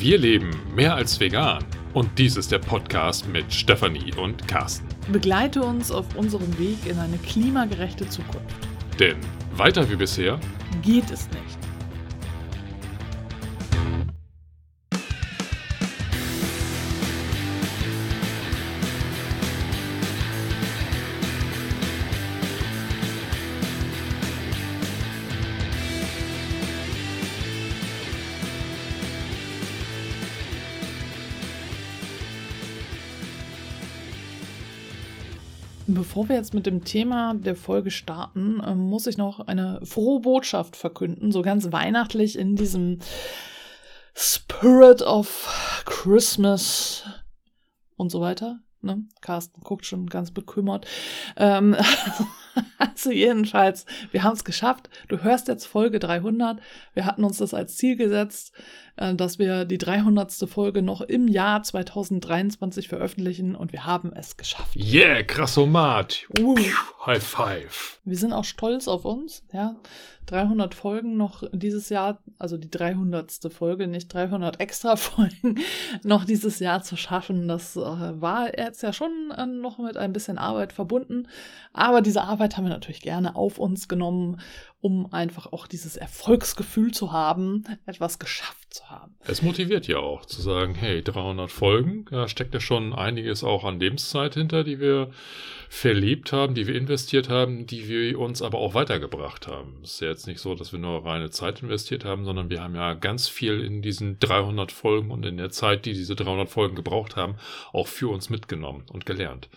Wir leben mehr als vegan und dies ist der Podcast mit Stefanie und Carsten. Begleite uns auf unserem Weg in eine klimagerechte Zukunft. Denn weiter wie bisher geht es nicht. Bevor wir jetzt mit dem Thema der Folge starten, äh, muss ich noch eine frohe Botschaft verkünden, so ganz weihnachtlich in diesem Spirit of Christmas und so weiter. Ne? Carsten guckt schon ganz bekümmert. Ähm, also jedenfalls, wir haben es geschafft. Du hörst jetzt Folge 300. Wir hatten uns das als Ziel gesetzt, äh, dass wir die 300. Folge noch im Jahr 2023 veröffentlichen und wir haben es geschafft. Yeah, krassomat. Uh. High five. Wir sind auch stolz auf uns, ja. 300 Folgen noch dieses Jahr, also die 300. Folge, nicht 300 extra Folgen, noch dieses Jahr zu schaffen. Das äh, war jetzt ja schon äh, noch mit ein bisschen Arbeit verbunden. Aber diese Arbeit haben wir natürlich gerne auf uns genommen um einfach auch dieses Erfolgsgefühl zu haben, etwas geschafft zu haben. Es motiviert ja auch zu sagen, hey, 300 Folgen, da steckt ja schon einiges auch an Lebenszeit hinter, die wir verlebt haben, die wir investiert haben, die wir uns aber auch weitergebracht haben. Es ist ja jetzt nicht so, dass wir nur reine Zeit investiert haben, sondern wir haben ja ganz viel in diesen 300 Folgen und in der Zeit, die diese 300 Folgen gebraucht haben, auch für uns mitgenommen und gelernt.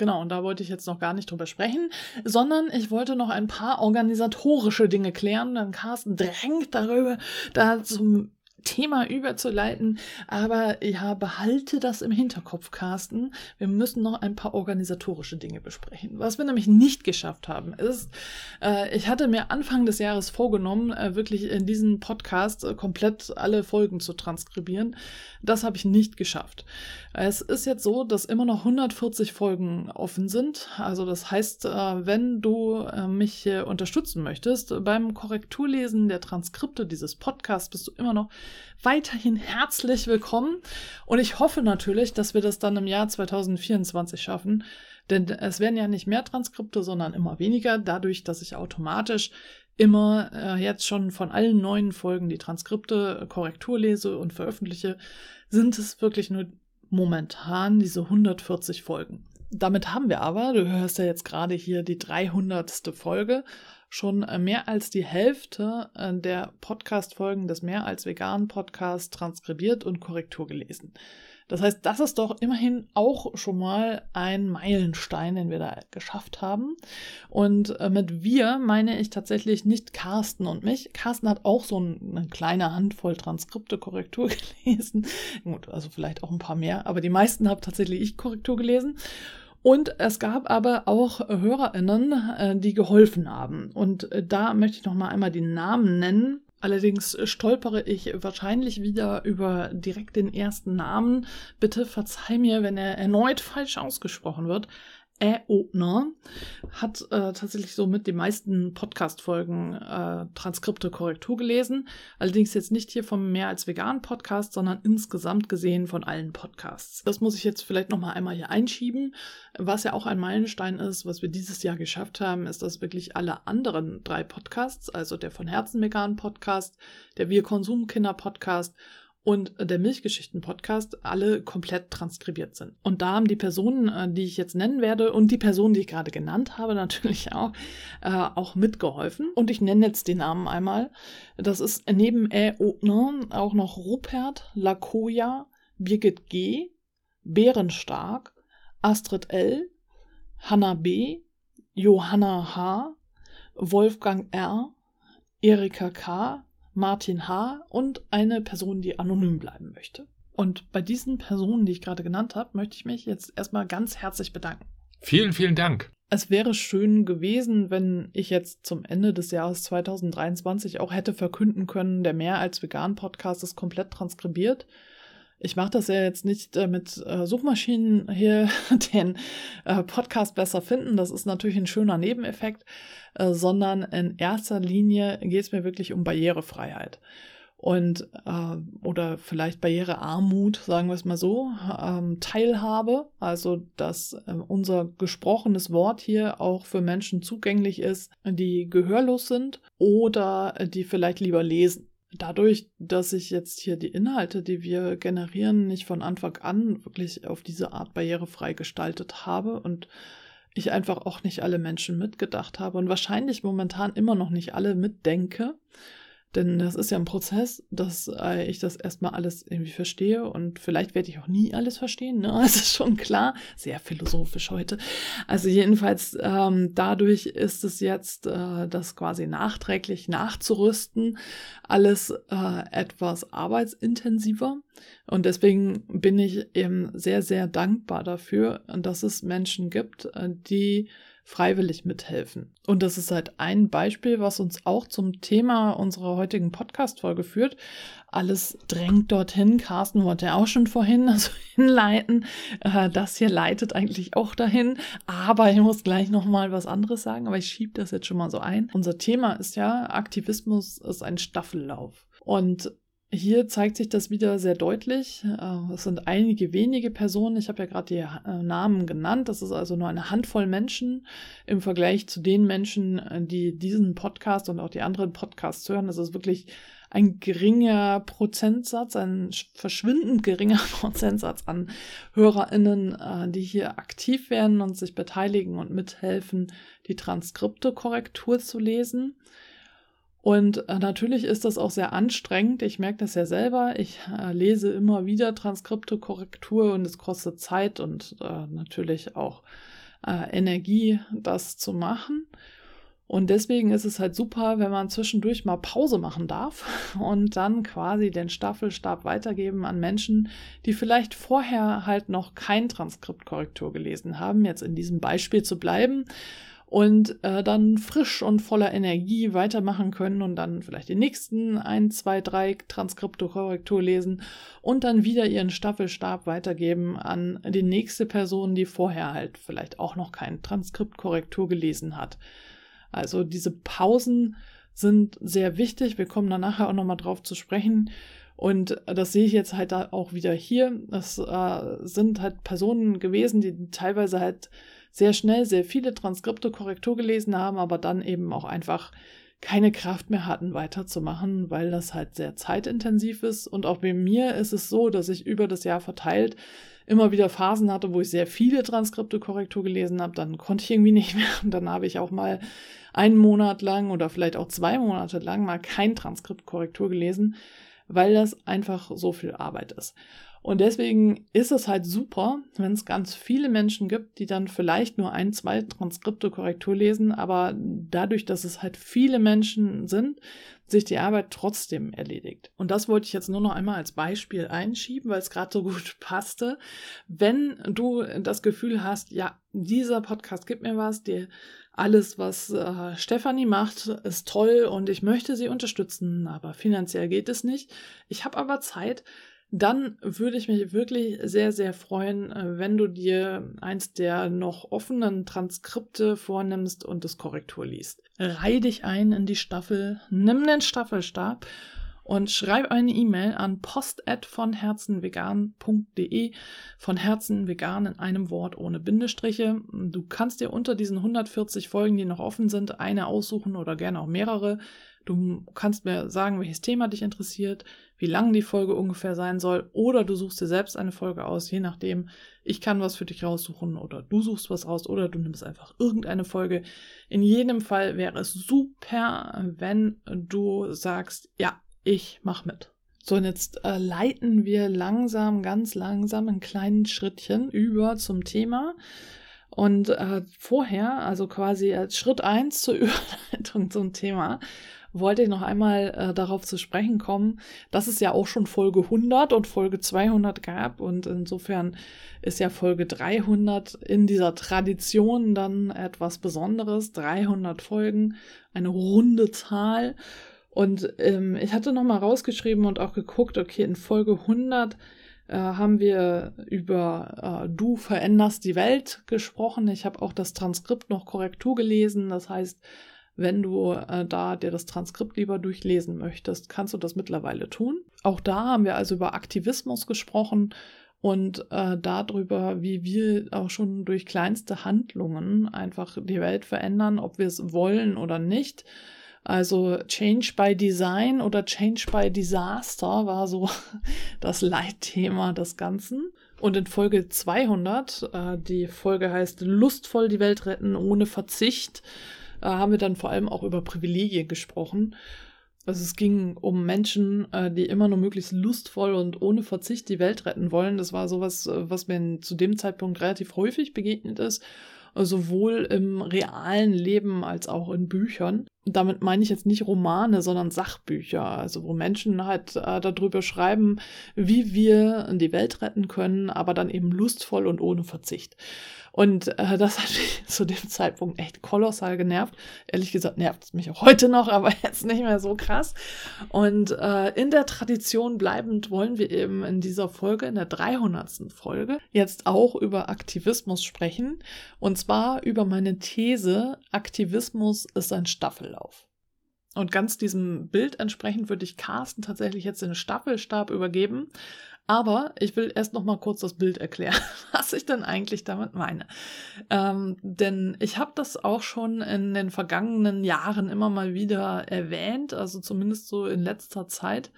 Genau, und da wollte ich jetzt noch gar nicht drüber sprechen, sondern ich wollte noch ein paar organisatorische Dinge klären. Dann Carsten drängt darüber, da zum Thema überzuleiten. Aber ja, behalte das im Hinterkopf, Carsten. Wir müssen noch ein paar organisatorische Dinge besprechen. Was wir nämlich nicht geschafft haben, ist, äh, ich hatte mir Anfang des Jahres vorgenommen, äh, wirklich in diesen Podcast äh, komplett alle Folgen zu transkribieren. Das habe ich nicht geschafft. Es ist jetzt so, dass immer noch 140 Folgen offen sind. Also das heißt, äh, wenn du äh, mich unterstützen möchtest beim Korrekturlesen der Transkripte dieses Podcasts, bist du immer noch weiterhin herzlich willkommen. Und ich hoffe natürlich, dass wir das dann im Jahr 2024 schaffen. Denn es werden ja nicht mehr Transkripte, sondern immer weniger, dadurch, dass ich automatisch immer äh, jetzt schon von allen neuen Folgen die Transkripte äh, Korrektur lese und veröffentliche, sind es wirklich nur momentan diese 140 Folgen. Damit haben wir aber, du hörst ja jetzt gerade hier die 300. Folge, schon äh, mehr als die Hälfte äh, der Podcast-Folgen des Mehr als veganen Podcasts transkribiert und Korrektur gelesen. Das heißt, das ist doch immerhin auch schon mal ein Meilenstein, den wir da geschafft haben. Und äh, mit wir meine ich tatsächlich nicht Carsten und mich. Carsten hat auch so eine kleine Handvoll Transkripte Korrektur gelesen. Gut, also vielleicht auch ein paar mehr, aber die meisten habe tatsächlich ich Korrektur gelesen. Und es gab aber auch HörerInnen, äh, die geholfen haben. Und äh, da möchte ich noch mal einmal die Namen nennen. Allerdings stolpere ich wahrscheinlich wieder über direkt den ersten Namen. Bitte verzeih mir, wenn er erneut falsch ausgesprochen wird. Äobner hat äh, tatsächlich somit die meisten Podcast-Folgen äh, Transkripte Korrektur gelesen. Allerdings jetzt nicht hier vom Mehr als vegan Podcast, sondern insgesamt gesehen von allen Podcasts. Das muss ich jetzt vielleicht nochmal einmal hier einschieben. Was ja auch ein Meilenstein ist, was wir dieses Jahr geschafft haben, ist, dass wirklich alle anderen drei Podcasts, also der von Herzen vegan Podcast, der Wir Konsumkinder Podcast und der Milchgeschichten-Podcast alle komplett transkribiert sind. Und da haben die Personen, äh, die ich jetzt nennen werde und die Personen, die ich gerade genannt habe, natürlich auch, äh, auch mitgeholfen. Und ich nenne jetzt die Namen einmal. Das ist neben Ä. Auch noch Rupert, Lakoya, Birgit G., Bärenstark, Astrid L., Hanna B., Johanna H., Wolfgang R., Erika K., Martin H. und eine Person, die anonym bleiben möchte. Und bei diesen Personen, die ich gerade genannt habe, möchte ich mich jetzt erstmal ganz herzlich bedanken. Vielen, vielen Dank. Es wäre schön gewesen, wenn ich jetzt zum Ende des Jahres 2023 auch hätte verkünden können, der Mehr als Vegan Podcast ist komplett transkribiert. Ich mache das ja jetzt nicht äh, mit äh, Suchmaschinen hier den äh, Podcast besser finden. Das ist natürlich ein schöner Nebeneffekt, äh, sondern in erster Linie geht es mir wirklich um Barrierefreiheit. und äh, oder vielleicht Barrierearmut, sagen wir es mal so, ähm, Teilhabe, also dass äh, unser gesprochenes Wort hier auch für Menschen zugänglich ist, die gehörlos sind oder die vielleicht lieber lesen. Dadurch, dass ich jetzt hier die Inhalte, die wir generieren, nicht von Anfang an wirklich auf diese Art barrierefrei gestaltet habe und ich einfach auch nicht alle Menschen mitgedacht habe und wahrscheinlich momentan immer noch nicht alle mitdenke, denn das ist ja ein Prozess, dass äh, ich das erstmal alles irgendwie verstehe und vielleicht werde ich auch nie alles verstehen, ne? Das ist schon klar. Sehr philosophisch heute. Also jedenfalls ähm, dadurch ist es jetzt, äh, das quasi nachträglich nachzurüsten, alles äh, etwas arbeitsintensiver. Und deswegen bin ich eben sehr, sehr dankbar dafür, dass es Menschen gibt, äh, die freiwillig mithelfen. Und das ist halt ein Beispiel, was uns auch zum Thema unserer heutigen Podcast-Folge führt. Alles drängt dorthin. Carsten wollte ja auch schon vorhin also hinleiten. Äh, das hier leitet eigentlich auch dahin. Aber ich muss gleich nochmal was anderes sagen, aber ich schiebe das jetzt schon mal so ein. Unser Thema ist ja, Aktivismus ist ein Staffellauf. Und hier zeigt sich das wieder sehr deutlich. Äh, es sind einige wenige Personen. Ich habe ja gerade die äh, Namen genannt. Das ist also nur eine Handvoll Menschen im Vergleich zu den Menschen, äh, die diesen Podcast und auch die anderen Podcasts hören. Das ist wirklich ein geringer Prozentsatz, ein verschwindend geringer Prozentsatz an HörerInnen, die hier aktiv werden und sich beteiligen und mithelfen, die Transkripte Korrektur zu lesen. Und äh, natürlich ist das auch sehr anstrengend. Ich merke das ja selber. Ich äh, lese immer wieder Transkripte, Korrektur und es kostet Zeit und äh, natürlich auch äh, Energie, das zu machen. Und deswegen ist es halt super, wenn man zwischendurch mal Pause machen darf und dann quasi den Staffelstab weitergeben an Menschen, die vielleicht vorher halt noch kein Transkriptkorrektur gelesen haben, jetzt in diesem Beispiel zu bleiben und äh, dann frisch und voller Energie weitermachen können und dann vielleicht die nächsten ein, zwei, drei Transkripte Korrektur lesen und dann wieder ihren Staffelstab weitergeben an die nächste Person, die vorher halt vielleicht auch noch kein Transkriptkorrektur gelesen hat. Also diese Pausen sind sehr wichtig. Wir kommen dann nachher auch nochmal drauf zu sprechen. Und das sehe ich jetzt halt auch wieder hier. Das äh, sind halt Personen gewesen, die teilweise halt sehr schnell sehr viele Transkripte Korrektur gelesen haben, aber dann eben auch einfach keine Kraft mehr hatten, weiterzumachen, weil das halt sehr zeitintensiv ist. Und auch bei mir ist es so, dass ich über das Jahr verteilt immer wieder Phasen hatte, wo ich sehr viele Transkripte Korrektur gelesen habe. Dann konnte ich irgendwie nicht mehr. Und dann habe ich auch mal einen Monat lang oder vielleicht auch zwei Monate lang mal kein Transkript Korrektur gelesen, weil das einfach so viel Arbeit ist. Und deswegen ist es halt super, wenn es ganz viele Menschen gibt, die dann vielleicht nur ein, zwei Transkripte Korrektur lesen, aber dadurch, dass es halt viele Menschen sind, sich die Arbeit trotzdem erledigt. Und das wollte ich jetzt nur noch einmal als Beispiel einschieben, weil es gerade so gut passte. Wenn du das Gefühl hast, ja, dieser Podcast gibt mir was, dir alles, was äh, Stefanie macht, ist toll und ich möchte sie unterstützen, aber finanziell geht es nicht. Ich habe aber Zeit, dann würde ich mich wirklich sehr, sehr freuen, äh, wenn du dir eins der noch offenen Transkripte vornimmst und das Korrektur liest. Reih dich ein in die Staffel, nimm den Staffelstab und schreib eine E-Mail an post@vonherzenvegan.de von Herzen vegan in einem Wort ohne Bindestriche. Du kannst dir unter diesen 140 Folgen, die noch offen sind, eine aussuchen oder gerne auch mehrere. Du kannst mir sagen, welches Thema dich interessiert, wie lang die Folge ungefähr sein soll, oder du suchst dir selbst eine Folge aus, je nachdem. Ich kann was für dich raussuchen oder du suchst was raus oder du nimmst einfach irgendeine Folge. In jedem Fall wäre es super, wenn du sagst, ja, ich mach mit. So, und jetzt äh, leiten wir langsam, ganz langsam in kleinen Schrittchen über zum Thema. Und äh, vorher, also quasi als Schritt eins zur Überleitung zum Thema, wollte ich noch einmal äh, darauf zu sprechen kommen, dass es ja auch schon Folge 100 und Folge 200 gab und insofern ist ja Folge 300 in dieser Tradition dann etwas Besonderes. 300 Folgen, eine runde Zahl. Und ähm, ich hatte noch mal rausgeschrieben und auch geguckt, okay, in Folge 100 äh, haben wir über äh, Du veränderst die Welt gesprochen. Ich habe auch das Transkript noch Korrektur gelesen. Das heißt, Wenn du äh, da dir das Transkript lieber durchlesen möchtest, kannst du das mittlerweile tun. Auch da haben wir also über Aktivismus gesprochen und äh, darüber, wie wir auch schon durch kleinste Handlungen einfach die Welt verändern, ob wir es wollen oder nicht. Also Change by Design oder Change by Disaster war so das Leitthema des Ganzen. Und in Folge 200, äh, die Folge heißt Lustvoll die Welt retten ohne Verzicht, äh, haben wir dann vor allem auch über Privilegien gesprochen. Also es ging um Menschen, äh, die immer nur möglichst lustvoll und ohne Verzicht die Welt retten wollen. Das war sowas, äh, was mir zu dem Zeitpunkt relativ häufig begegnet ist sowohl im realen Leben als auch in Büchern. Damit meine ich jetzt nicht Romane, sondern Sachbücher, also wo Menschen halt äh, darüber schreiben, wie wir die Welt retten können, aber dann eben lustvoll und ohne Verzicht. Und äh, das hat mich zu dem Zeitpunkt echt kolossal genervt. Ehrlich gesagt nervt es mich auch heute noch, aber jetzt nicht mehr so krass. Und äh, in der Tradition bleibend wollen wir eben in dieser Folge, in der 300. Folge, jetzt auch über Aktivismus sprechen. Und zwar über meine These, Aktivismus ist ein Staffellauf. Und ganz diesem Bild entsprechend würde ich Carsten tatsächlich jetzt den Staffelstab übergeben. Aber ich will erst noch mal kurz das Bild erklären, was ich denn eigentlich damit meine. Ähm, denn ich habe das auch schon in den vergangenen Jahren immer mal wieder erwähnt, also zumindest so in letzter Zeit.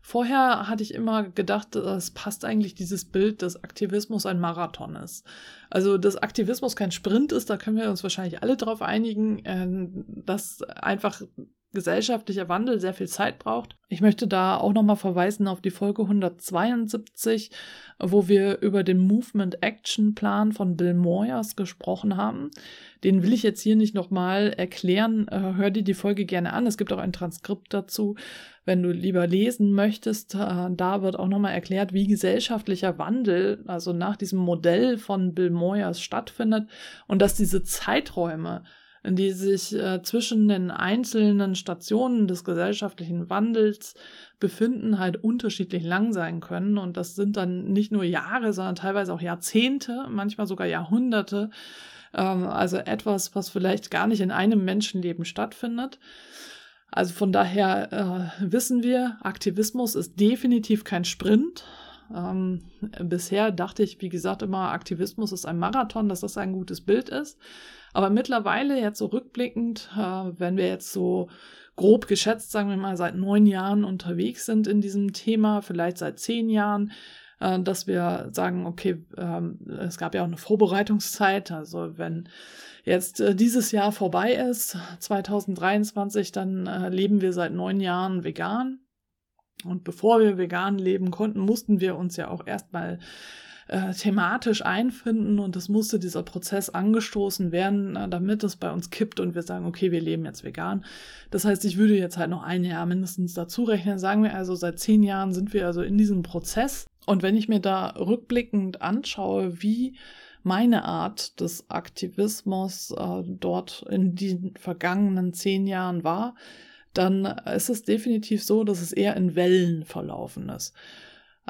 Vorher hatte ich immer gedacht, es passt eigentlich dieses Bild, dass Aktivismus ein Marathon ist. Also, dass Aktivismus kein Sprint ist, da können wir uns wahrscheinlich alle darauf einigen, äh, dass einfach gesellschaftlicher Wandel sehr viel Zeit braucht. Ich möchte da auch nochmal verweisen auf die Folge 172, wo wir über den Movement Action Plan von Bill Moyers gesprochen haben. Den will ich jetzt hier nicht nochmal erklären. Äh, hör dir die Folge gerne an. Es gibt auch ein Transkript dazu, wenn du lieber lesen möchtest. Äh, da wird auch nochmal erklärt, wie gesellschaftlicher Wandel, also nach diesem Modell von Bill Moyers stattfindet und dass diese Zeiträume die sich äh, zwischen den einzelnen Stationen des gesellschaftlichen Wandels befinden, halt unterschiedlich lang sein können. Und das sind dann nicht nur Jahre, sondern teilweise auch Jahrzehnte, manchmal sogar Jahrhunderte. Ähm, also etwas, was vielleicht gar nicht in einem Menschenleben stattfindet. Also von daher äh, wissen wir, Aktivismus ist definitiv kein Sprint. Ähm, bisher dachte ich, wie gesagt, immer, Aktivismus ist ein Marathon, dass das ein gutes Bild ist. Aber mittlerweile, jetzt so rückblickend, äh, wenn wir jetzt so grob geschätzt, sagen wir mal, seit neun Jahren unterwegs sind in diesem Thema, vielleicht seit zehn Jahren, äh, dass wir sagen, okay, äh, es gab ja auch eine Vorbereitungszeit. Also wenn jetzt äh, dieses Jahr vorbei ist, 2023, dann äh, leben wir seit neun Jahren vegan. Und bevor wir vegan leben konnten, mussten wir uns ja auch erstmal äh, thematisch einfinden und es musste dieser Prozess angestoßen werden, äh, damit es bei uns kippt und wir sagen, okay, wir leben jetzt vegan. Das heißt, ich würde jetzt halt noch ein Jahr mindestens dazu rechnen. Sagen wir also, seit zehn Jahren sind wir also in diesem Prozess. Und wenn ich mir da rückblickend anschaue, wie meine Art des Aktivismus äh, dort in den vergangenen zehn Jahren war, dann ist es definitiv so, dass es eher in Wellen verlaufen ist.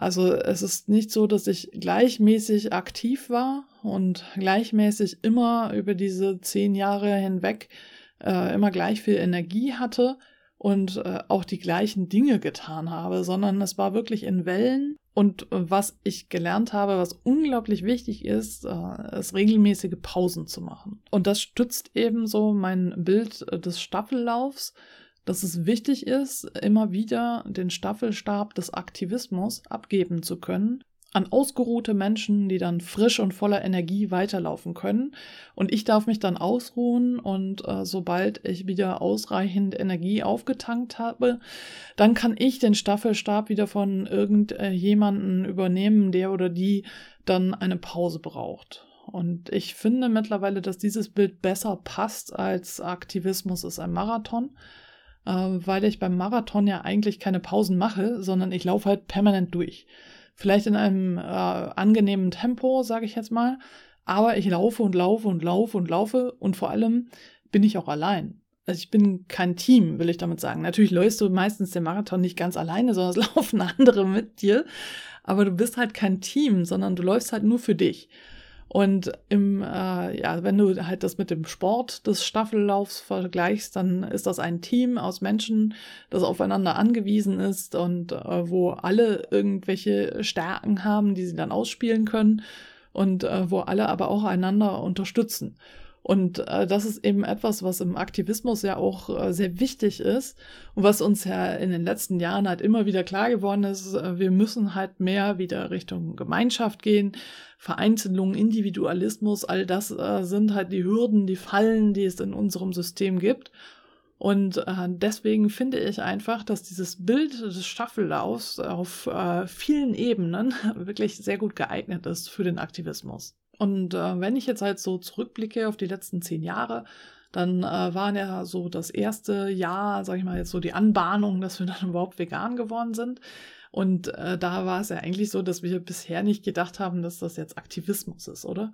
Also es ist nicht so, dass ich gleichmäßig aktiv war und gleichmäßig immer über diese zehn Jahre hinweg äh, immer gleich viel Energie hatte und äh, auch die gleichen Dinge getan habe, sondern es war wirklich in Wellen. Und äh, was ich gelernt habe, was unglaublich wichtig ist, äh, ist regelmäßige Pausen zu machen. Und das stützt ebenso mein Bild äh, des Staffellaufs dass es wichtig ist, immer wieder den Staffelstab des Aktivismus abgeben zu können an ausgeruhte Menschen, die dann frisch und voller Energie weiterlaufen können. Und ich darf mich dann ausruhen und äh, sobald ich wieder ausreichend Energie aufgetankt habe, dann kann ich den Staffelstab wieder von irgendjemanden übernehmen, der oder die dann eine Pause braucht. Und ich finde mittlerweile, dass dieses Bild besser passt als Aktivismus ist ein Marathon äh, weil ich beim Marathon ja eigentlich keine Pausen mache, sondern ich laufe halt permanent durch. Vielleicht in einem äh, angenehmen Tempo, sage ich jetzt mal, aber ich laufe und laufe und laufe und laufe und vor allem bin ich auch allein. Also ich bin kein Team, will ich damit sagen. Natürlich läufst du meistens den Marathon nicht ganz alleine, sondern es laufen andere mit dir. Aber du bist halt kein Team, sondern du läufst halt nur für dich. Und im, äh, ja, wenn du halt das mit dem Sport des Staffellaufs vergleichst, dann ist das ein Team aus Menschen, das aufeinander angewiesen ist und äh, wo alle irgendwelche Stärken haben, die sie dann ausspielen können und äh, wo alle aber auch einander unterstützen. Und äh, das ist eben etwas, was im Aktivismus ja auch äh, sehr wichtig ist und was uns ja in den letzten Jahren halt immer wieder klar geworden ist. Äh, wir müssen halt mehr wieder Richtung Gemeinschaft gehen. Vereinzelung, Individualismus, all das äh, sind halt die Hürden, die Fallen, die es in unserem System gibt. Und äh, deswegen finde ich einfach, dass dieses Bild des Staffellaufs auf äh, vielen Ebenen wirklich sehr gut geeignet ist für den Aktivismus. Und äh, wenn ich jetzt halt so zurückblicke auf die letzten zehn Jahre, dann äh, waren ja so das erste Jahr, sag ich mal jetzt so die Anbahnung, dass wir dann überhaupt vegan geworden sind. Und äh, da war es ja eigentlich so, dass wir bisher nicht gedacht haben, dass das jetzt Aktivismus ist, oder?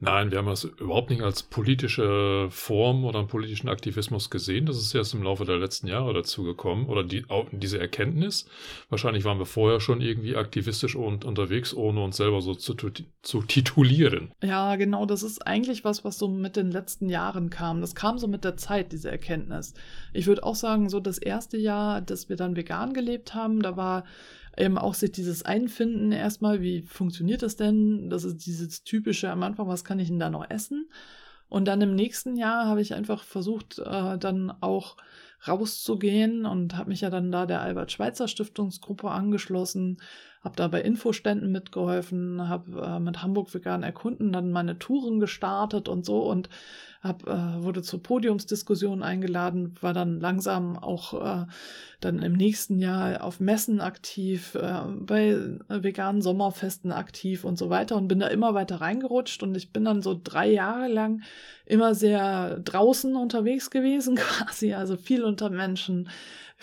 Nein, wir haben das überhaupt nicht als politische Form oder einen politischen Aktivismus gesehen. Das ist erst im Laufe der letzten Jahre dazu gekommen oder die, diese Erkenntnis. Wahrscheinlich waren wir vorher schon irgendwie aktivistisch und unterwegs, ohne uns selber so zu, zu titulieren. Ja, genau. Das ist eigentlich was, was so mit den letzten Jahren kam. Das kam so mit der Zeit, diese Erkenntnis. Ich würde auch sagen, so das erste Jahr, dass wir dann vegan gelebt haben, da war eben auch sich dieses Einfinden erstmal, wie funktioniert das denn? Das ist dieses typische am Anfang, was kann ich denn da noch essen? Und dann im nächsten Jahr habe ich einfach versucht, äh, dann auch rauszugehen und habe mich ja dann da der Albert Schweitzer Stiftungsgruppe angeschlossen, habe da bei Infoständen mitgeholfen, habe äh, mit Hamburg Vegan Erkunden dann meine Touren gestartet und so und hab, äh, wurde zur Podiumsdiskussion eingeladen, war dann langsam auch äh, dann im nächsten Jahr auf Messen aktiv, äh, bei veganen Sommerfesten aktiv und so weiter und bin da immer weiter reingerutscht und ich bin dann so drei Jahre lang immer sehr draußen unterwegs gewesen quasi, also viel unter Menschen,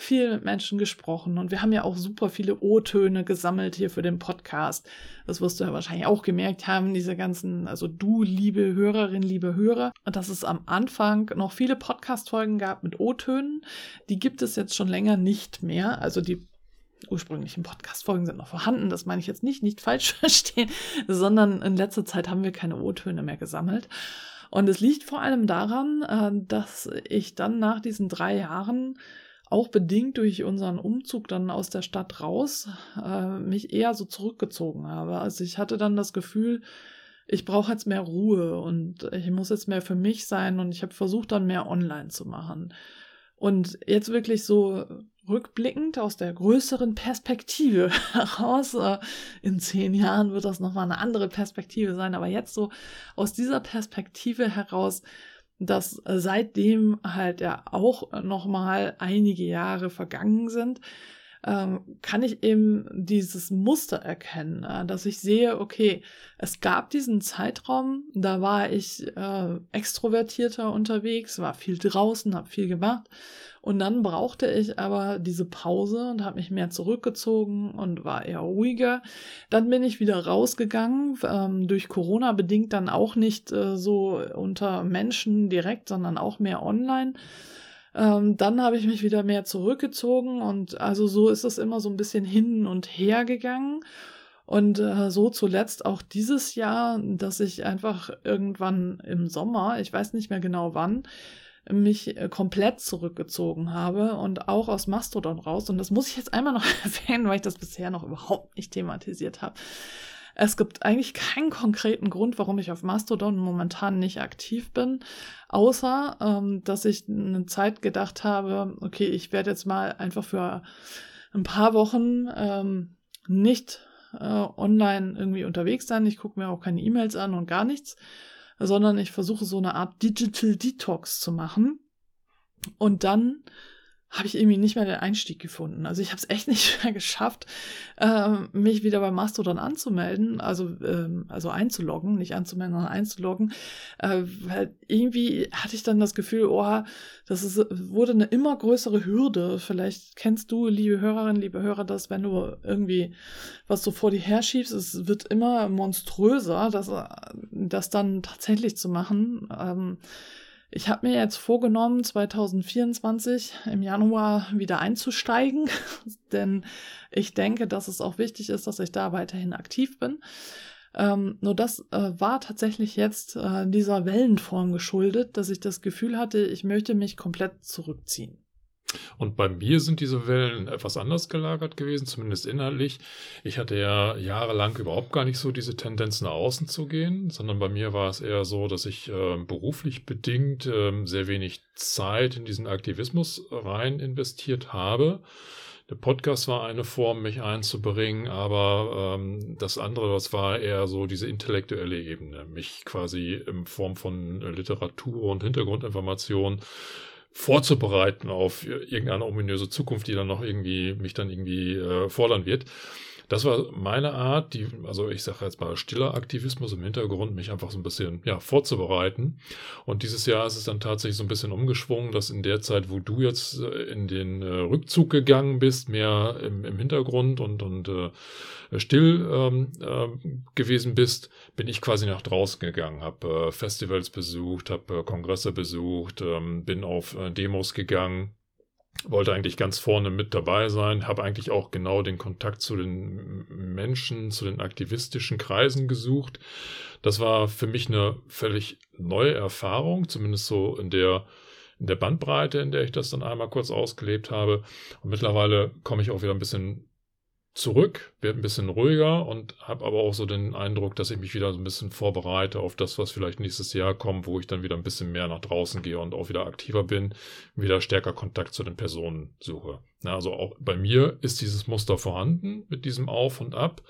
viel mit Menschen gesprochen und wir haben ja auch super viele O-Töne gesammelt hier für den Podcast. Das wirst du ja wahrscheinlich auch gemerkt haben, diese ganzen, also du, liebe Hörerin, liebe Hörer, dass es am Anfang noch viele Podcast-Folgen gab mit O-Tönen. Die gibt es jetzt schon länger nicht mehr. Also die ursprünglichen Podcast-Folgen sind noch vorhanden. Das meine ich jetzt nicht, nicht falsch verstehen, sondern in letzter Zeit haben wir keine O-Töne mehr gesammelt. Und es liegt vor allem daran, äh, dass ich dann nach diesen drei Jahren auch bedingt durch unseren Umzug dann aus der Stadt raus, äh, mich eher so zurückgezogen habe. Also ich hatte dann das Gefühl, ich brauche jetzt mehr Ruhe und ich muss jetzt mehr für mich sein und ich habe versucht dann mehr online zu machen. Und jetzt wirklich so rückblickend aus der größeren Perspektive heraus, äh, in zehn Jahren wird das nochmal eine andere Perspektive sein, aber jetzt so aus dieser Perspektive heraus dass seitdem halt ja auch nochmal einige Jahre vergangen sind, ähm, kann ich eben dieses Muster erkennen, äh, dass ich sehe, okay, es gab diesen Zeitraum, da war ich äh, extrovertierter unterwegs, war viel draußen, habe viel gemacht und dann brauchte ich aber diese Pause und habe mich mehr zurückgezogen und war eher ruhiger. Dann bin ich wieder rausgegangen, ähm, durch Corona bedingt dann auch nicht äh, so unter Menschen direkt, sondern auch mehr online. Ähm, dann habe ich mich wieder mehr zurückgezogen und also so ist es immer so ein bisschen hin und her gegangen. Und äh, so zuletzt auch dieses Jahr, dass ich einfach irgendwann im Sommer, ich weiß nicht mehr genau wann, mich äh, komplett zurückgezogen habe und auch aus Mastodon raus. Und das muss ich jetzt einmal noch erwähnen, weil ich das bisher noch überhaupt nicht thematisiert habe. Es gibt eigentlich keinen konkreten Grund, warum ich auf Mastodon momentan nicht aktiv bin, außer ähm, dass ich eine Zeit gedacht habe, okay, ich werde jetzt mal einfach für ein paar Wochen ähm, nicht äh, online irgendwie unterwegs sein. Ich gucke mir auch keine E-Mails an und gar nichts sondern ich versuche so eine Art Digital Detox zu machen. Und dann habe ich irgendwie nicht mehr den Einstieg gefunden. Also ich habe es echt nicht mehr geschafft, ähm, mich wieder bei Mastodon anzumelden, also, ähm, also einzuloggen, nicht anzumelden, sondern einzuloggen. Äh, weil irgendwie hatte ich dann das Gefühl, oh, das ist, wurde eine immer größere Hürde. Vielleicht kennst du, liebe Hörerin, liebe Hörer, das, wenn du irgendwie was so vor dir herschiebst, es wird immer monströser, das, das dann tatsächlich zu machen. Ähm, ich habe mir jetzt vorgenommen, 2024 im Januar wieder einzusteigen, denn ich denke, dass es auch wichtig ist, dass ich da weiterhin aktiv bin. Ähm, nur das äh, war tatsächlich jetzt äh, dieser Wellenform geschuldet, dass ich das Gefühl hatte, ich möchte mich komplett zurückziehen. Und bei mir sind diese Wellen etwas anders gelagert gewesen, zumindest inhaltlich. Ich hatte ja jahrelang überhaupt gar nicht so diese Tendenz nach außen zu gehen, sondern bei mir war es eher so, dass ich äh, beruflich bedingt äh, sehr wenig Zeit in diesen Aktivismus rein investiert habe. Der Podcast war eine Form, mich einzubringen, aber ähm, das andere, das war eher so diese intellektuelle Ebene, mich quasi in Form von Literatur und Hintergrundinformation vorzubereiten auf irgendeine ominöse Zukunft, die dann noch irgendwie mich dann irgendwie äh, fordern wird. Das war meine Art, die, also ich sage jetzt mal stiller Aktivismus im Hintergrund, mich einfach so ein bisschen ja, vorzubereiten. Und dieses Jahr ist es dann tatsächlich so ein bisschen umgeschwungen, dass in der Zeit, wo du jetzt äh, in den äh, Rückzug gegangen bist, mehr im, im Hintergrund und, und äh, still ähm, äh, gewesen bist, bin ich quasi nach draußen gegangen, habe äh, Festivals besucht, habe äh, Kongresse besucht, ähm, bin auf Demos gegangen, wollte eigentlich ganz vorne mit dabei sein, habe eigentlich auch genau den Kontakt zu den Menschen, zu den aktivistischen Kreisen gesucht. Das war für mich eine völlig neue Erfahrung, zumindest so in der in der Bandbreite, in der ich das dann einmal kurz ausgelebt habe. Und mittlerweile komme ich auch wieder ein bisschen zurück, werde ein bisschen ruhiger und habe aber auch so den Eindruck, dass ich mich wieder so ein bisschen vorbereite auf das, was vielleicht nächstes Jahr kommt, wo ich dann wieder ein bisschen mehr nach draußen gehe und auch wieder aktiver bin, wieder stärker Kontakt zu den Personen suche. Na, also auch bei mir ist dieses Muster vorhanden mit diesem Auf und Ab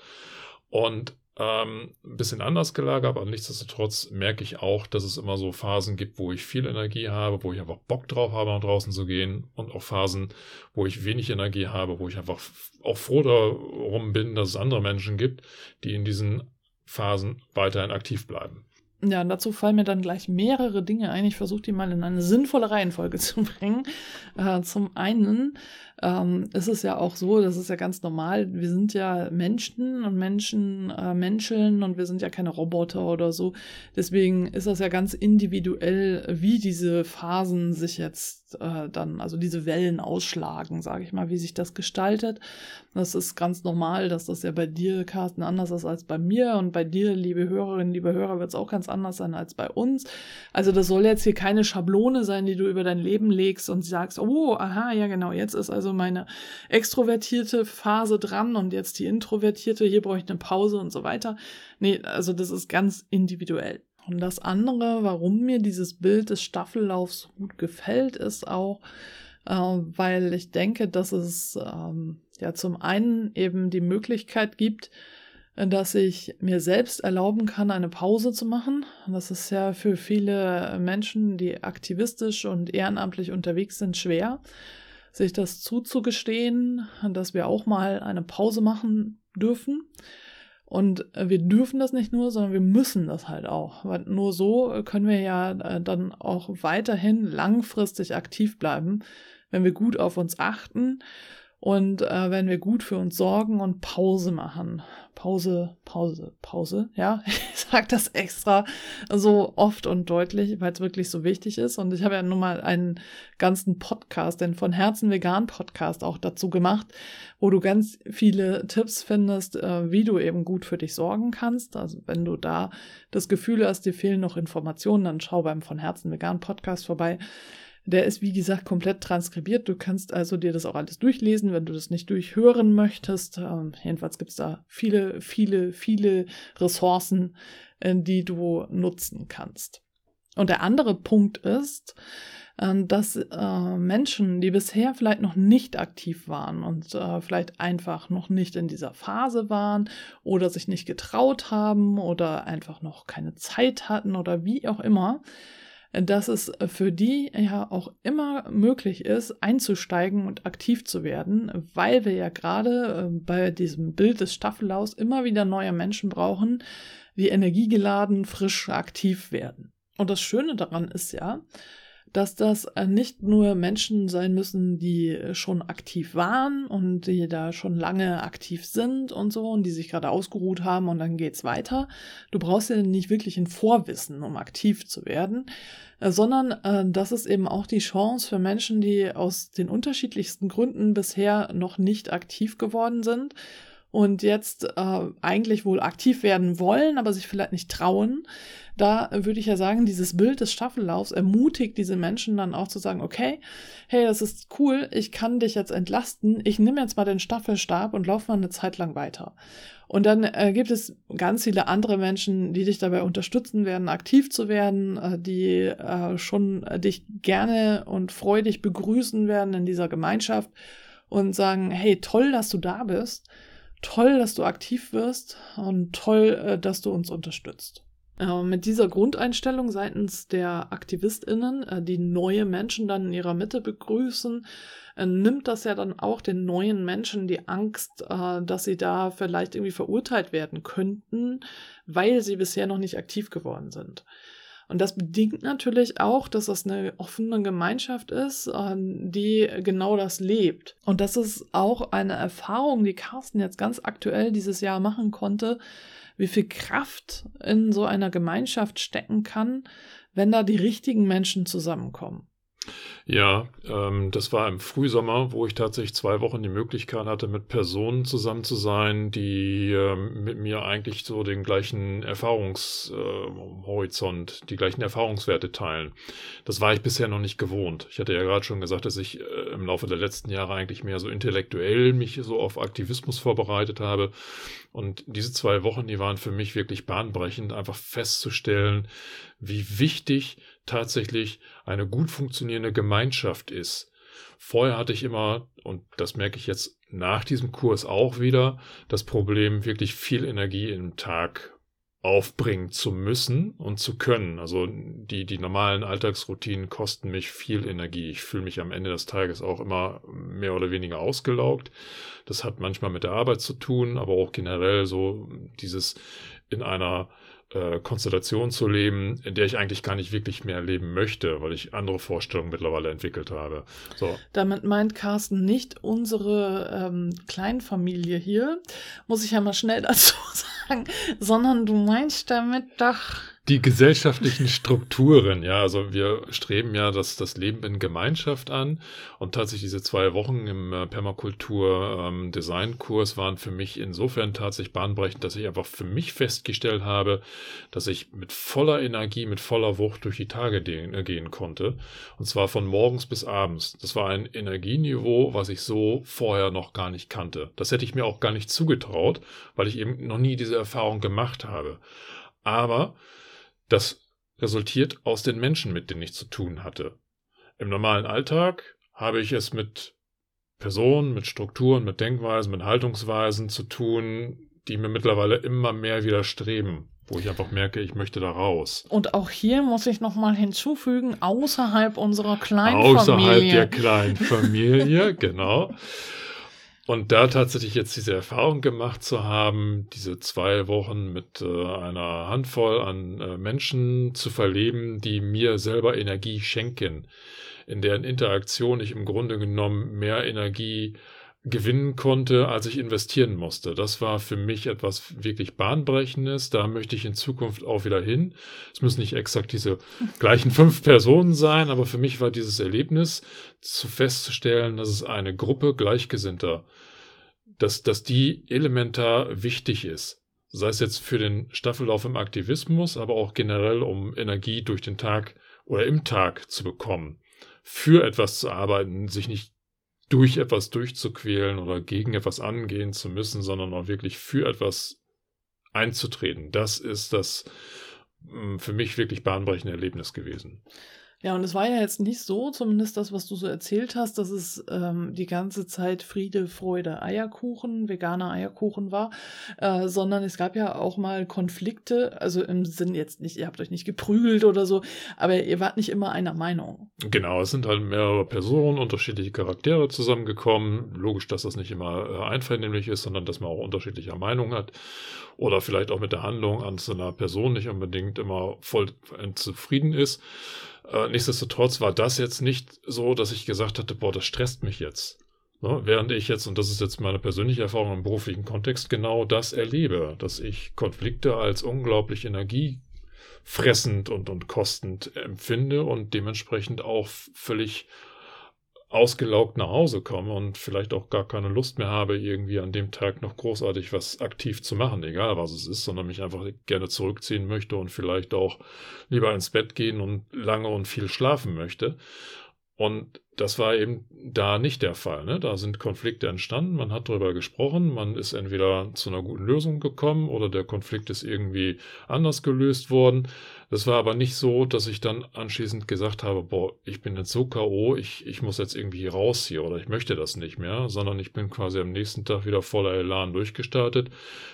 und ähm, ein bisschen anders gelagert, aber nichtsdestotrotz merke ich auch, dass es immer so Phasen gibt, wo ich viel Energie habe, wo ich einfach Bock drauf habe, nach draußen zu gehen und auch Phasen, wo ich wenig Energie habe, wo ich einfach auch froh darum bin, dass es andere Menschen gibt, die in diesen Phasen weiterhin aktiv bleiben. Ja, und dazu fallen mir dann gleich mehrere Dinge ein. Ich versuche die mal in eine sinnvolle Reihenfolge zu bringen. Äh, zum einen ähm, ist es ja auch so, das ist ja ganz normal, wir sind ja Menschen und Menschen äh, menscheln und wir sind ja keine Roboter oder so. Deswegen ist das ja ganz individuell, wie diese Phasen sich jetzt äh, dann, also diese Wellen ausschlagen, sage ich mal, wie sich das gestaltet. Das ist ganz normal, dass das ja bei dir, Carsten, anders ist als bei mir und bei dir, liebe Hörerinnen, liebe Hörer, wird es auch ganz anders sein als bei uns. Also das soll jetzt hier keine Schablone sein, die du über dein Leben legst und sagst, oh, aha, ja genau, jetzt ist also meine extrovertierte Phase dran und jetzt die introvertierte, hier brauche ich eine Pause und so weiter. Nee, also das ist ganz individuell. Und das andere, warum mir dieses Bild des Staffellaufs gut gefällt, ist auch, äh, weil ich denke, dass es ähm, ja zum einen eben die Möglichkeit gibt, dass ich mir selbst erlauben kann, eine Pause zu machen. Das ist ja für viele Menschen, die aktivistisch und ehrenamtlich unterwegs sind, schwer, sich das zuzugestehen, dass wir auch mal eine Pause machen dürfen. Und wir dürfen das nicht nur, sondern wir müssen das halt auch. Weil nur so können wir ja äh, dann auch weiterhin langfristig aktiv bleiben, wenn wir gut auf uns achten und äh, wenn wir gut für uns sorgen und Pause machen. Pause, Pause, Pause. Ja, ich sage das extra so oft und deutlich, weil es wirklich so wichtig ist. Und ich habe ja nun mal einen ganzen Podcast, den von Herzen vegan Podcast auch dazu gemacht, wo du ganz viele Tipps findest, äh, wie du eben gut für dich sorgen kannst. Also wenn du da das Gefühl hast, dir fehlen noch Informationen, dann schau beim von Herzen vegan Podcast vorbei. Der ist, wie gesagt, komplett transkribiert. Du kannst also dir das auch alles durchlesen, wenn du das nicht durchhören möchtest. Ähm, jedenfalls gibt es da viele, viele, viele Ressourcen, äh, die du nutzen kannst. Und der andere Punkt ist, äh, dass äh, Menschen, die bisher vielleicht noch nicht aktiv waren und äh, vielleicht einfach noch nicht in dieser Phase waren oder sich nicht getraut haben oder einfach noch keine Zeit hatten oder wie auch immer, dass es für die ja auch immer möglich ist, einzusteigen und aktiv zu werden, weil wir ja gerade äh, bei diesem Bild des Staffellaus immer wieder neue Menschen brauchen, die energiegeladen, frisch aktiv werden. Und das Schöne daran ist ja, dass das äh, nicht nur Menschen sein müssen, die schon aktiv waren und die da schon lange aktiv sind und so und die sich gerade ausgeruht haben und dann geht's weiter. Du brauchst ja nicht wirklich ein Vorwissen, um aktiv zu werden, äh, sondern äh, das ist eben auch die Chance für Menschen, die aus den unterschiedlichsten Gründen bisher noch nicht aktiv geworden sind und jetzt äh, eigentlich wohl aktiv werden wollen, aber sich vielleicht nicht trauen, da würde ich ja sagen, dieses Bild des Staffellaufs ermutigt diese Menschen dann auch zu sagen, okay, hey, das ist cool, ich kann dich jetzt entlasten, ich nehme jetzt mal den Staffelstab und laufe mal eine Zeit lang weiter. Und dann äh, gibt es ganz viele andere Menschen, die dich dabei unterstützen werden, aktiv zu werden, äh, die äh, schon dich gerne und freudig begrüßen werden in dieser Gemeinschaft und sagen, hey, toll, dass du da bist toll, dass du aktiv wirst und toll, äh, dass du uns unterstützt. Äh, mit dieser Grundeinstellung seitens der AktivistInnen, äh, die neue Menschen dann in ihrer Mitte begrüßen, nimmt das ja dann auch den neuen Menschen die Angst, dass sie da vielleicht irgendwie verurteilt werden könnten, weil sie bisher noch nicht aktiv geworden sind. Und das bedingt natürlich auch, dass das eine offene Gemeinschaft ist, äh, die genau das lebt. Und das ist auch eine Erfahrung, die Carsten jetzt ganz aktuell dieses Jahr machen konnte, wie viel Kraft in so einer Gemeinschaft stecken kann, wenn da die richtigen Menschen zusammenkommen. Ja, ähm, das war im Frühsommer, wo ich tatsächlich zwei Wochen die Möglichkeit hatte, mit Personen zusammen zu sein, die ähm, mit mir eigentlich so den gleichen Erfahrungshorizont, äh, die gleichen Erfahrungswerte teilen. Das war ich bisher noch nicht gewohnt. Ich hatte ja gerade schon gesagt, dass ich äh, im Laufe der letzten Jahre eigentlich mehr so intellektuell mich so auf Aktivismus vorbereitet habe. Und diese zwei Wochen, die waren für mich wirklich bahnbrechend, einfach festzustellen, wie wichtig tatsächlich eine gut funktionierende Gemeinschaft ist. Vorher hatte ich immer, und das merke ich jetzt nach diesem Kurs auch wieder, das Problem, wirklich viel Energie im Tag aufbringen zu müssen und zu können. Also die, die normalen Alltagsroutinen kosten mich viel Energie. Ich fühle mich am Ende des Tages auch immer mehr oder weniger ausgelaugt. Das hat manchmal mit der Arbeit zu tun, aber auch generell so dieses in einer äh, Konstellation zu leben, in der ich eigentlich gar nicht wirklich mehr leben möchte, weil ich andere Vorstellungen mittlerweile entwickelt habe. So. Damit meint Carsten nicht unsere ähm, Kleinfamilie hier, muss ich ja mal schnell dazu sagen, sondern du meinst damit doch die gesellschaftlichen Strukturen, ja, also wir streben ja das, das Leben in Gemeinschaft an und tatsächlich diese zwei Wochen im äh, Permakultur-Design-Kurs ähm, waren für mich insofern tatsächlich bahnbrechend, dass ich einfach für mich festgestellt habe, dass ich mit voller Energie, mit voller Wucht durch die Tage äh, gehen konnte und zwar von morgens bis abends. Das war ein Energieniveau, was ich so vorher noch gar nicht kannte. Das hätte ich mir auch gar nicht zugetraut, weil ich eben noch nie diese Erfahrung gemacht habe. Aber das resultiert aus den Menschen, mit denen ich zu tun hatte. Im normalen Alltag habe ich es mit Personen, mit Strukturen, mit Denkweisen, mit Haltungsweisen zu tun, die mir mittlerweile immer mehr widerstreben, wo ich einfach merke, ich möchte da raus. Und auch hier muss ich nochmal hinzufügen, außerhalb unserer kleinen Außerhalb der kleinen Familie, genau. Und da tatsächlich jetzt diese Erfahrung gemacht zu haben, diese zwei Wochen mit äh, einer Handvoll an äh, Menschen zu verleben, die mir selber Energie schenken, in deren Interaktion ich im Grunde genommen mehr Energie gewinnen konnte, als ich investieren musste. Das war für mich etwas wirklich Bahnbrechendes. Da möchte ich in Zukunft auch wieder hin. Es müssen nicht exakt diese gleichen fünf Personen sein, aber für mich war dieses Erlebnis zu festzustellen, dass es eine Gruppe Gleichgesinnter, dass, dass die elementar wichtig ist. Sei es jetzt für den Staffellauf im Aktivismus, aber auch generell, um Energie durch den Tag oder im Tag zu bekommen. Für etwas zu arbeiten, sich nicht durch etwas durchzuquälen oder gegen etwas angehen zu müssen, sondern auch wirklich für etwas einzutreten. Das ist das mm, für mich wirklich bahnbrechende Erlebnis gewesen. Ja, und es war ja jetzt nicht so, zumindest das, was du so erzählt hast, dass es ähm, die ganze Zeit Friede, Freude, Eierkuchen, veganer Eierkuchen war, äh, sondern es gab ja auch mal Konflikte, also im Sinn jetzt nicht, ihr habt euch nicht geprügelt oder so, aber ihr wart nicht immer einer Meinung. Genau, es sind halt mehrere Personen, unterschiedliche Charaktere zusammengekommen. Logisch, dass das nicht immer äh, einvernehmlich ist, sondern dass man auch unterschiedlicher Meinung hat oder vielleicht auch mit der Handlung an so einer Person nicht unbedingt immer voll zufrieden ist. Äh, nichtsdestotrotz war das jetzt nicht so, dass ich gesagt hatte, boah, das stresst mich jetzt. Ne? Während ich jetzt, und das ist jetzt meine persönliche Erfahrung im beruflichen Kontext, genau das erlebe, dass ich Konflikte als unglaublich energiefressend und, und kostend empfinde und dementsprechend auch völlig ausgelaugt nach Hause komme und vielleicht auch gar keine Lust mehr habe, irgendwie an dem Tag noch großartig was aktiv zu machen, egal was es ist, sondern mich einfach gerne zurückziehen möchte und vielleicht auch lieber ins Bett gehen und lange und viel schlafen möchte. Und das war eben da nicht der Fall. Ne? Da sind Konflikte entstanden, man hat darüber gesprochen, man ist entweder zu einer guten Lösung gekommen oder der Konflikt ist irgendwie anders gelöst worden. Das war aber nicht so, dass ich dann anschließend gesagt habe, boah, ich bin jetzt so K.O., ich, ich muss jetzt irgendwie raus hier oder ich möchte das nicht mehr, sondern ich bin quasi am nächsten Tag wieder voller Elan durchgestartet.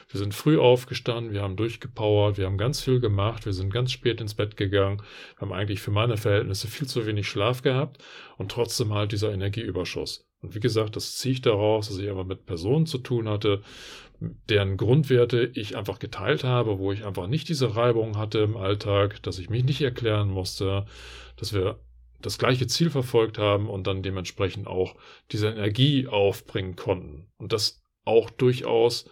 Wir sind früh aufgestanden, wir haben durchgepowert, wir haben ganz viel gemacht, wir sind ganz spät ins Bett gegangen, haben eigentlich für meine Verhältnisse viel zu wenig Schlaf gehabt und trotzdem halt dieser Energieüberschuss. Und wie gesagt, das ziehe ich daraus, dass ich aber mit Personen zu tun hatte, deren Grundwerte ich einfach geteilt habe, wo ich einfach nicht diese Reibung hatte im Alltag, dass ich mich nicht erklären musste, dass wir das gleiche Ziel verfolgt haben und dann dementsprechend auch diese Energie aufbringen konnten. Und das auch durchaus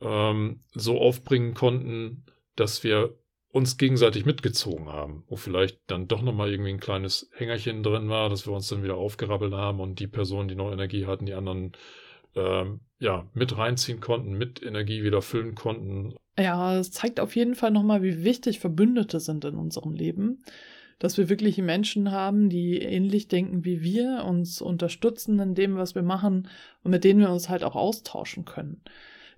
ähm, so aufbringen konnten, dass wir uns gegenseitig mitgezogen haben, wo vielleicht dann doch nochmal irgendwie ein kleines Hängerchen drin war, dass wir uns dann wieder aufgerappelt haben und die Personen, die noch Energie hatten, die anderen ähm, ja, mit reinziehen konnten, mit Energie wieder füllen konnten. Ja, es zeigt auf jeden Fall nochmal, wie wichtig Verbündete sind in unserem Leben. Dass wir wirklich Menschen haben, die ähnlich denken wie wir, uns unterstützen in dem, was wir machen und mit denen wir uns halt auch austauschen können.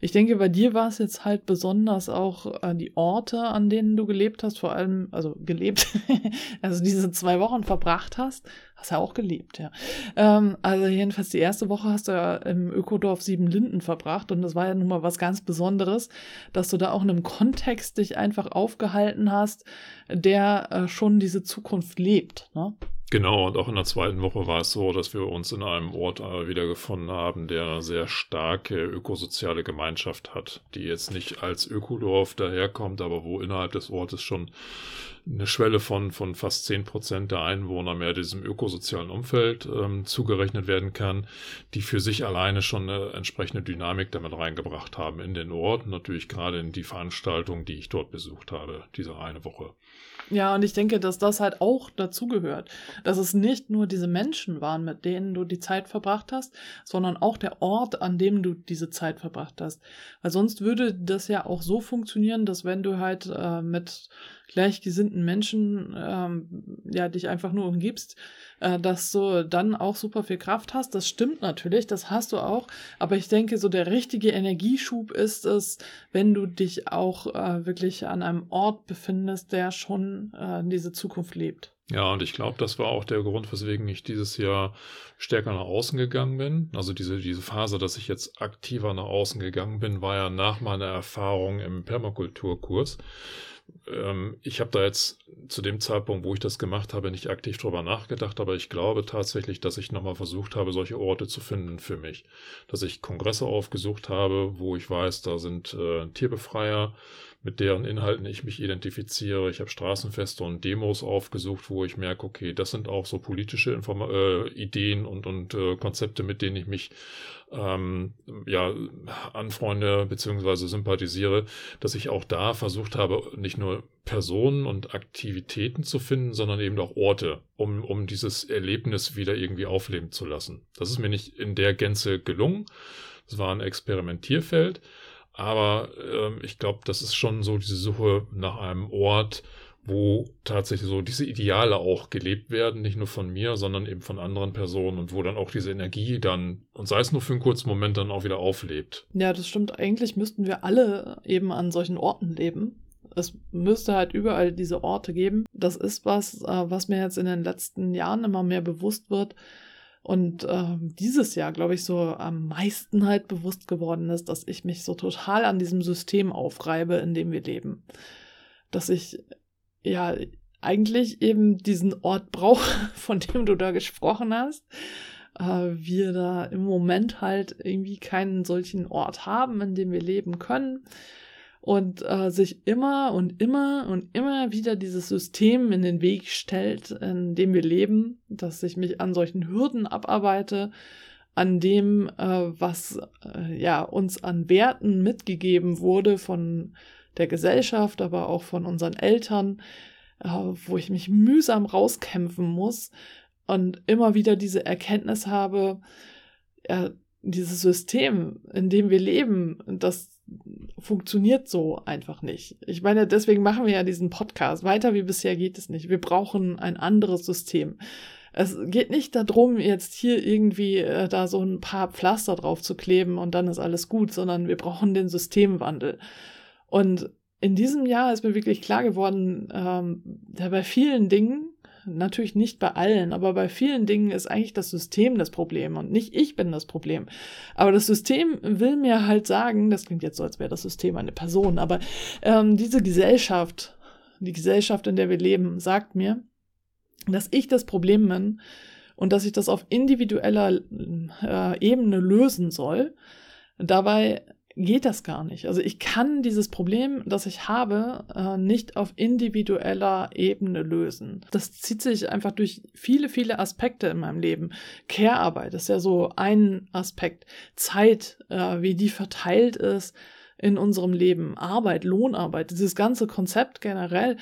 Ich denke, bei dir war es jetzt halt besonders auch äh, die Orte, an denen du gelebt hast, vor allem, also gelebt, also diese zwei Wochen verbracht hast. Hast ja auch gelebt, ja. Ähm, also jedenfalls die erste Woche hast du ja im Ökodorf Siebenlinden verbracht und das war ja nun mal was ganz Besonderes, dass du da auch in einem Kontext dich einfach aufgehalten hast, der äh, schon diese Zukunft lebt, ne? Genau, und auch in der zweiten Woche war es so, dass wir uns in einem Ort äh, wiedergefunden haben, der eine sehr starke ökosoziale Gemeinschaft hat, die jetzt nicht als Ökodorf daherkommt, aber wo innerhalb des Ortes schon eine Schwelle von, von fast zehn Prozent der Einwohner mehr diesem ökosozialen Umfeld ähm, zugerechnet werden kann, die für sich alleine schon eine entsprechende Dynamik damit reingebracht haben in den Ort, natürlich gerade in die Veranstaltung, die ich dort besucht habe, diese eine Woche. Ja, und ich denke, dass das halt auch dazugehört, dass es nicht nur diese Menschen waren, mit denen du die Zeit verbracht hast, sondern auch der Ort, an dem du diese Zeit verbracht hast. Weil sonst würde das ja auch so funktionieren, dass wenn du halt äh, mit gleichgesinnten Menschen ähm, ja dich einfach nur umgibst, äh, dass du dann auch super viel Kraft hast. Das stimmt natürlich, das hast du auch. Aber ich denke, so der richtige Energieschub ist es, wenn du dich auch äh, wirklich an einem Ort befindest, der schon äh, diese Zukunft lebt. Ja, und ich glaube, das war auch der Grund, weswegen ich dieses Jahr stärker nach außen gegangen bin. Also diese, diese Phase, dass ich jetzt aktiver nach außen gegangen bin, war ja nach meiner Erfahrung im Permakulturkurs ähm, ich habe da jetzt zu dem Zeitpunkt, wo ich das gemacht habe, nicht aktiv drüber nachgedacht, aber ich glaube tatsächlich, dass ich nochmal versucht habe, solche Orte zu finden für mich. Dass ich Kongresse aufgesucht habe, wo ich weiß, da sind äh, Tierbefreier, mit deren Inhalten ich mich identifiziere. Ich habe Straßenfeste und Demos aufgesucht, wo ich merke, okay, das sind auch so politische Inform äh, Ideen und, und äh, Konzepte, mit denen ich mich ähm, ja, anfreunde bzw. sympathisiere, dass ich auch da versucht habe, nicht nur Personen und Aktivitäten zu finden, sondern eben auch Orte, um, um dieses Erlebnis wieder irgendwie aufleben zu lassen. Das ist mir nicht in der Gänze gelungen. Es war ein Experimentierfeld, aber ähm, ich glaube, das ist schon so diese Suche nach einem Ort, wo tatsächlich so diese Ideale auch gelebt werden, nicht nur von mir, sondern eben von anderen Personen und wo dann auch diese Energie dann, und sei es nur für einen kurzen Moment, dann auch wieder auflebt. Ja, das stimmt. Eigentlich müssten wir alle eben an solchen Orten leben. Es müsste halt überall diese Orte geben. Das ist was, äh, was mir jetzt in den letzten Jahren immer mehr bewusst wird. Und äh, dieses Jahr, glaube ich, so am meisten halt bewusst geworden ist, dass ich mich so total an diesem System aufreibe, in dem wir leben. Dass ich ja eigentlich eben diesen Ort brauche, von dem du da gesprochen hast. Äh, wir da im Moment halt irgendwie keinen solchen Ort haben, in dem wir leben können. Und äh, sich immer und immer und immer wieder dieses System in den Weg stellt, in dem wir leben, dass ich mich an solchen Hürden abarbeite, an dem, äh, was äh, ja uns an Werten mitgegeben wurde von der Gesellschaft, aber auch von unseren Eltern, äh, wo ich mich mühsam rauskämpfen muss. und immer wieder diese Erkenntnis habe, ja, dieses System, in dem wir leben, das funktioniert so einfach nicht. Ich meine, deswegen machen wir ja diesen Podcast. Weiter wie bisher geht es nicht. Wir brauchen ein anderes System. Es geht nicht darum, jetzt hier irgendwie äh, da so ein paar Pflaster drauf zu kleben und dann ist alles gut, sondern wir brauchen den Systemwandel. Und in diesem Jahr ist mir wirklich klar geworden, ähm, ja, bei vielen Dingen Natürlich nicht bei allen, aber bei vielen Dingen ist eigentlich das System das Problem und nicht ich bin das Problem. Aber das System will mir halt sagen, das klingt jetzt so, als wäre das System eine Person, aber ähm, diese Gesellschaft, die Gesellschaft, in der wir leben, sagt mir, dass ich das Problem bin und dass ich das auf individueller äh, Ebene lösen soll. Dabei geht das gar nicht. Also ich kann dieses Problem, das ich habe, äh, nicht auf individueller Ebene lösen. Das zieht sich einfach durch viele, viele Aspekte in meinem Leben. Care-Arbeit ist ja so ein Aspekt. Zeit, äh, wie die verteilt ist in unserem Leben. Arbeit, Lohnarbeit, dieses ganze Konzept generell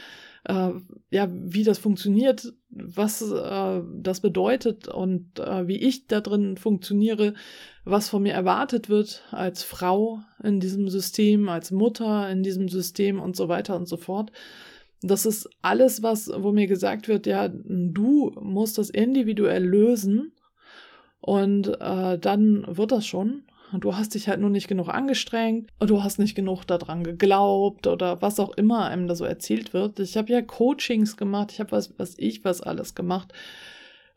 äh, ja, wie das funktioniert, was äh, das bedeutet und äh, wie ich da drin funktioniere, was von mir erwartet wird als Frau in diesem System, als Mutter in diesem System und so weiter und so fort. Das ist alles, was, wo mir gesagt wird, ja, du musst das individuell lösen und äh, dann wird das schon. Du hast dich halt nur nicht genug angestrengt und du hast nicht genug daran geglaubt oder was auch immer einem da so erzählt wird. Ich habe ja Coachings gemacht, ich habe was, was ich was alles gemacht,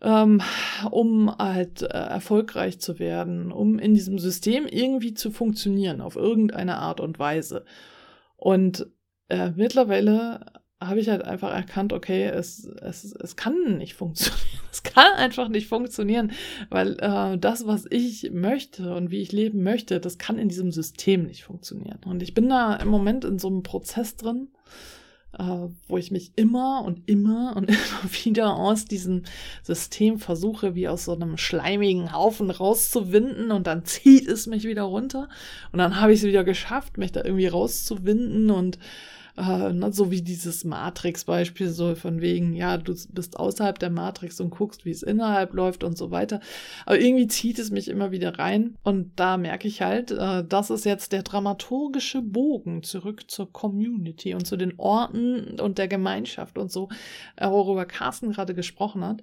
ähm, um halt äh, erfolgreich zu werden, um in diesem System irgendwie zu funktionieren, auf irgendeine Art und Weise. Und äh, mittlerweile habe ich halt einfach erkannt, okay, es, es, es kann nicht funktionieren. Es kann einfach nicht funktionieren, weil äh, das, was ich möchte und wie ich leben möchte, das kann in diesem System nicht funktionieren. Und ich bin da im Moment in so einem Prozess drin, äh, wo ich mich immer und immer und immer wieder aus diesem System versuche, wie aus so einem schleimigen Haufen rauszuwinden und dann zieht es mich wieder runter. Und dann habe ich es wieder geschafft, mich da irgendwie rauszuwinden und äh, ne, so wie dieses Matrix-Beispiel, so von wegen, ja, du bist außerhalb der Matrix und guckst, wie es innerhalb läuft und so weiter. Aber irgendwie zieht es mich immer wieder rein und da merke ich halt, äh, das ist jetzt der dramaturgische Bogen zurück zur Community und zu den Orten und der Gemeinschaft und so, äh, worüber Carsten gerade gesprochen hat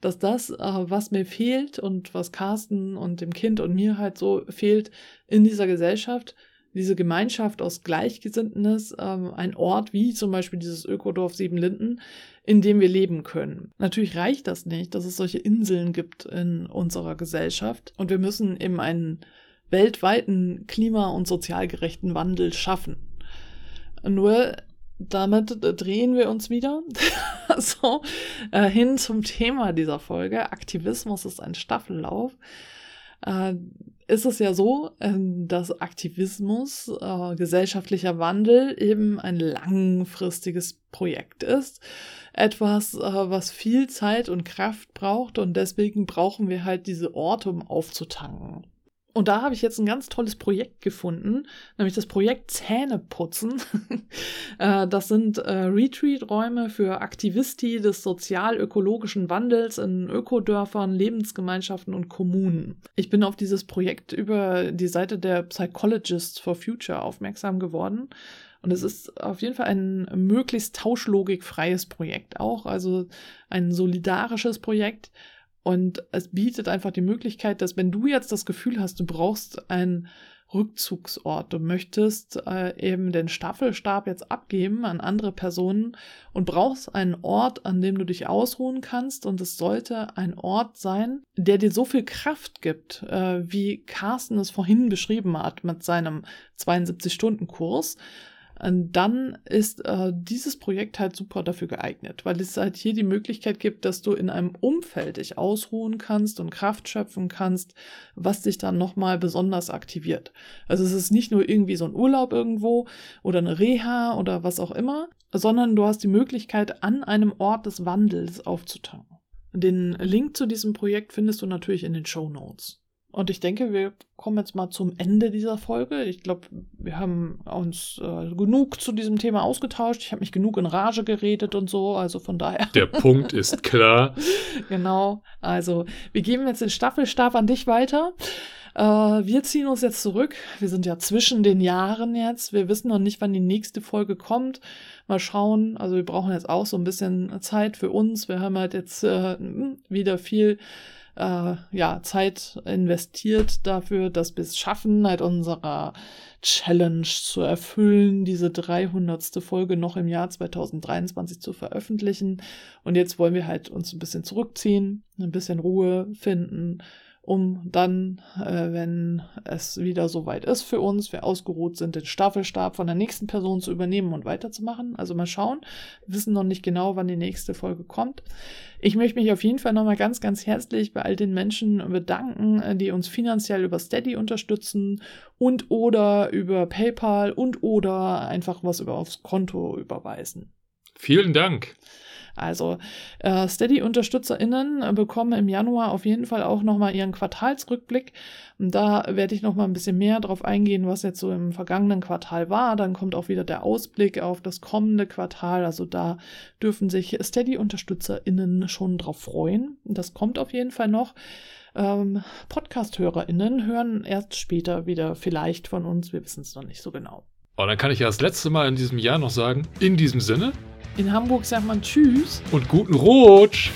dass das, äh, was mir fehlt und was Carsten und dem Kind und mir halt so fehlt in dieser Gesellschaft, diese Gemeinschaft aus Gleichgesinnten ist, ähm, ein Ort wie zum Beispiel dieses Ökodorf Siebenlinden, in dem wir leben können. Natürlich reicht das nicht, dass es solche Inseln gibt in unserer Gesellschaft und wir müssen eben einen weltweiten klima- und sozialgerechten Wandel schaffen. Nur damit drehen wir uns wieder so äh, hin zum Thema dieser Folge. Aktivismus ist ein Staffellauf. Äh, ist es ja so, ähm, dass Aktivismus, äh, gesellschaftlicher Wandel eben ein langfristiges Projekt ist. Etwas, äh, was viel Zeit und Kraft braucht und deswegen brauchen wir halt diese Orte, um aufzutanken. Und da habe ich jetzt ein ganz tolles Projekt gefunden, nämlich das Projekt Zähneputzen. Äh, das sind äh, Retreat-Räume für Aktivisti des sozial-ökologischen Wandels in Ökodörfern, Lebensgemeinschaften und Kommunen. Ich bin auf dieses Projekt über die Seite der Psychologists for Future aufmerksam geworden. Und es ist auf jeden Fall ein möglichst tauschlogikfreies Projekt auch, also ein solidarisches Projekt und es bietet einfach die Möglichkeit, dass wenn du jetzt das Gefühl hast, du brauchst einen Rückzugsort, du möchtest äh, eben den Staffelstab jetzt abgeben an andere Personen und brauchst einen Ort, an dem du dich ausruhen kannst. Und es sollte ein Ort sein, der dir so viel Kraft gibt, äh, wie Carsten es vorhin beschrieben hat mit seinem 72-Stunden-Kurs dann ist äh, dieses Projekt halt super dafür geeignet, weil es halt hier die Möglichkeit gibt, dass du in einem Umfeld dich ausruhen kannst und Kraft schöpfen kannst, was dich dann nochmal besonders aktiviert. Also es ist nicht nur irgendwie so ein Urlaub irgendwo oder eine Reha oder was auch immer, sondern du hast die Möglichkeit, an einem Ort des Wandels aufzutanken. Den Link zu diesem Projekt findest du natürlich in den Show Notes. Und ich denke, wir kommen jetzt mal zum Ende dieser Folge. Ich glaube, wir haben uns äh, genug zu diesem Thema ausgetauscht. Ich habe mich genug in Rage geredet und so. Also von daher. Der Punkt ist klar. genau. Also wir geben jetzt den Staffelstab an dich weiter. Äh, wir ziehen uns jetzt zurück. Wir sind ja zwischen den Jahren jetzt. Wir wissen noch nicht, wann die nächste Folge kommt. Mal schauen. Also wir brauchen jetzt auch so ein bisschen Zeit für uns. Wir haben halt jetzt äh, wieder viel äh, ja, Zeit investiert dafür, dass wir es schaffen, halt unserer Challenge zu erfüllen, diese 300. Folge noch im Jahr 2023 zu veröffentlichen. Und jetzt wollen wir halt uns ein bisschen zurückziehen, ein bisschen Ruhe finden um dann, äh, wenn es wieder soweit ist für uns, wir ausgeruht sind, den Staffelstab von der nächsten Person zu übernehmen und weiterzumachen. Also mal schauen. Wir wissen noch nicht genau, wann die nächste Folge kommt. Ich möchte mich auf jeden Fall nochmal ganz, ganz herzlich bei all den Menschen bedanken, äh, die uns finanziell über Steady unterstützen und oder über PayPal und oder einfach was über aufs Konto überweisen. Vielen Dank. Also äh, Steady-UnterstützerInnen bekommen im Januar auf jeden Fall auch nochmal ihren Quartalsrückblick. Da werde ich nochmal ein bisschen mehr drauf eingehen, was jetzt so im vergangenen Quartal war. Dann kommt auch wieder der Ausblick auf das kommende Quartal. Also da dürfen sich Steady-UnterstützerInnen schon drauf freuen. Das kommt auf jeden Fall noch. Ähm, Podcast-HörerInnen hören erst später wieder vielleicht von uns. Wir wissen es noch nicht so genau. Oh, dann kann ich ja das letzte Mal in diesem Jahr noch sagen, in diesem Sinne, in Hamburg sagt man Tschüss. Und guten Rutsch.